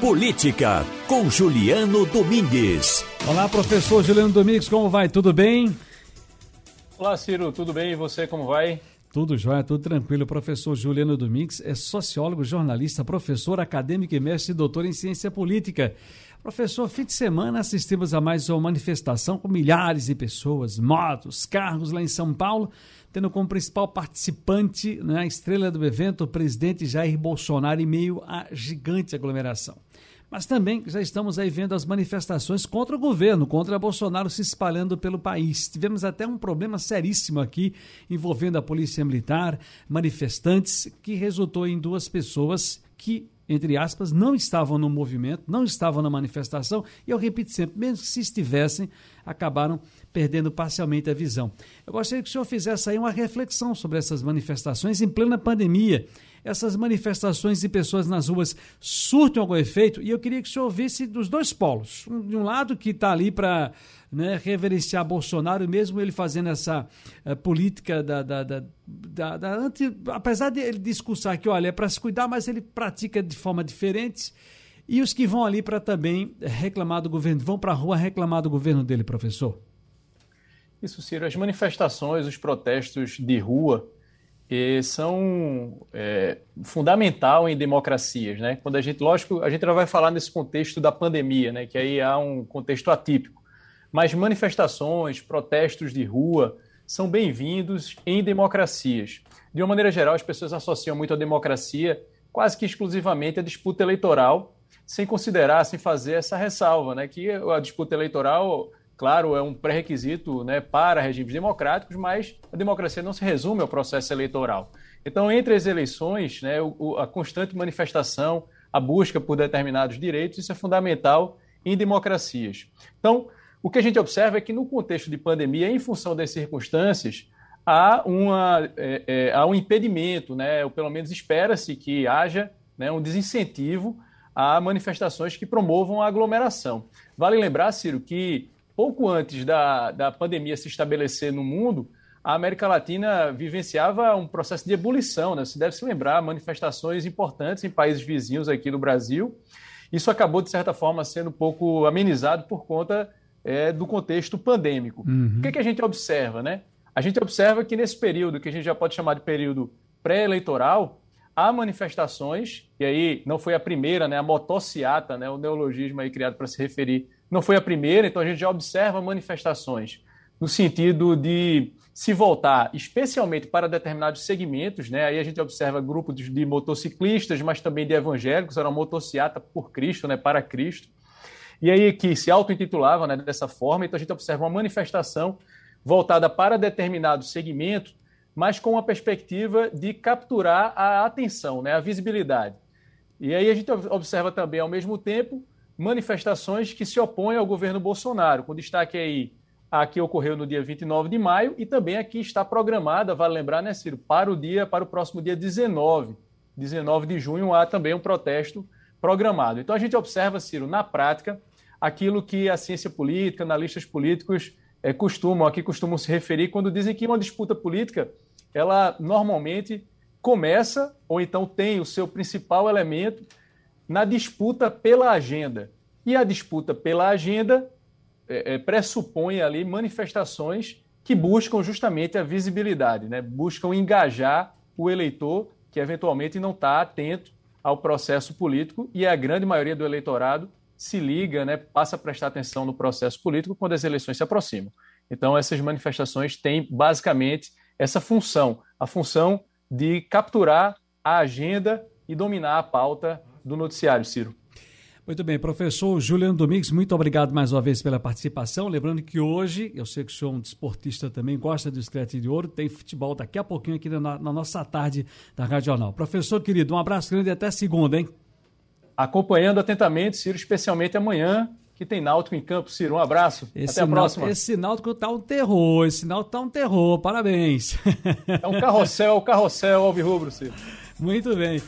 Política, com Juliano Domingues. Olá, professor Juliano Domingues, como vai? Tudo bem? Olá, Ciro, tudo bem? E você, como vai? Tudo jóia, tudo tranquilo. O professor Juliano Domingues é sociólogo, jornalista, professor acadêmico e mestre e doutor em ciência política. Professor, fim de semana assistimos a mais uma manifestação com milhares de pessoas, motos, carros lá em São Paulo, tendo como principal participante, né, a estrela do evento, o presidente Jair Bolsonaro, em meio à gigante aglomeração. Mas também já estamos aí vendo as manifestações contra o governo, contra Bolsonaro se espalhando pelo país. Tivemos até um problema seríssimo aqui envolvendo a polícia militar, manifestantes, que resultou em duas pessoas que entre aspas, não estavam no movimento, não estavam na manifestação, e eu repito sempre, mesmo que se estivessem, acabaram perdendo parcialmente a visão. Eu gostaria que o senhor fizesse aí uma reflexão sobre essas manifestações em plena pandemia essas manifestações de pessoas nas ruas surtem algum efeito? E eu queria que o senhor ouvisse dos dois polos. Um, de um lado que está ali para né, reverenciar Bolsonaro, mesmo ele fazendo essa uh, política da, da, da, da, da anti, apesar de ele discursar que, olha, é para se cuidar, mas ele pratica de forma diferente. E os que vão ali para também reclamar do governo, vão para a rua reclamar do governo dele, professor? Isso, Ciro. As manifestações, os protestos de rua, e são é, fundamental em democracias, né? Quando a gente, lógico, a gente não vai falar nesse contexto da pandemia, né? Que aí há um contexto atípico, mas manifestações, protestos de rua são bem-vindos em democracias. De uma maneira geral, as pessoas associam muito a democracia quase que exclusivamente à disputa eleitoral, sem considerar, sem fazer essa ressalva, né? Que a disputa eleitoral claro, é um pré-requisito né, para regimes democráticos, mas a democracia não se resume ao processo eleitoral. Então, entre as eleições, né, a constante manifestação, a busca por determinados direitos, isso é fundamental em democracias. Então, o que a gente observa é que, no contexto de pandemia, em função das circunstâncias, há, uma, é, é, há um impedimento, né, ou pelo menos espera-se que haja né, um desincentivo a manifestações que promovam a aglomeração. Vale lembrar, Ciro, que pouco antes da, da pandemia se estabelecer no mundo, a América Latina vivenciava um processo de ebulição, né? Você deve se lembrar, manifestações importantes em países vizinhos aqui do Brasil. Isso acabou, de certa forma, sendo um pouco amenizado por conta é, do contexto pandêmico. Uhum. O que, é que a gente observa, né? A gente observa que nesse período, que a gente já pode chamar de período pré-eleitoral, há manifestações, e aí não foi a primeira, né? A motociata, né? O neologismo aí criado para se referir não foi a primeira, então a gente já observa manifestações no sentido de se voltar especialmente para determinados segmentos, né? Aí a gente observa grupos de motociclistas, mas também de evangélicos, era uma motociata por Cristo, né? Para Cristo. E aí que se auto-intitulava né, dessa forma, então a gente observa uma manifestação voltada para determinado segmento, mas com a perspectiva de capturar a atenção, né, a visibilidade. E aí a gente observa também, ao mesmo tempo, manifestações que se opõem ao governo Bolsonaro, com destaque aí a que ocorreu no dia 29 de maio e também a que está programada, vale lembrar, né, Ciro, para o dia, para o próximo dia 19. 19 de junho há também um protesto programado. Então a gente observa, Ciro, na prática, aquilo que a ciência política, analistas políticos é, costumam, aqui costumam se referir quando dizem que uma disputa política, ela normalmente começa ou então tem o seu principal elemento na disputa pela agenda. E a disputa pela agenda é, é, pressupõe ali manifestações que buscam justamente a visibilidade, né? buscam engajar o eleitor que eventualmente não está atento ao processo político e a grande maioria do eleitorado se liga, né, passa a prestar atenção no processo político quando as eleições se aproximam. Então, essas manifestações têm basicamente essa função, a função de capturar a agenda e dominar a pauta do noticiário, Ciro. Muito bem, professor Juliano Domingues, muito obrigado mais uma vez pela participação. Lembrando que hoje, eu sei que o senhor é um desportista também, gosta do Escrete de Ouro, tem futebol daqui a pouquinho aqui na, na nossa tarde da Radional. Professor querido, um abraço grande e até segunda, hein? Acompanhando atentamente, Ciro, especialmente amanhã, que tem Náutico em campo. Ciro, um abraço. Esse Até a próxima. Esse Náutico tá um terror. Esse Náutico tá um terror. Parabéns. É um carrossel, carrossel, alvirrubro, Ciro. Muito bem.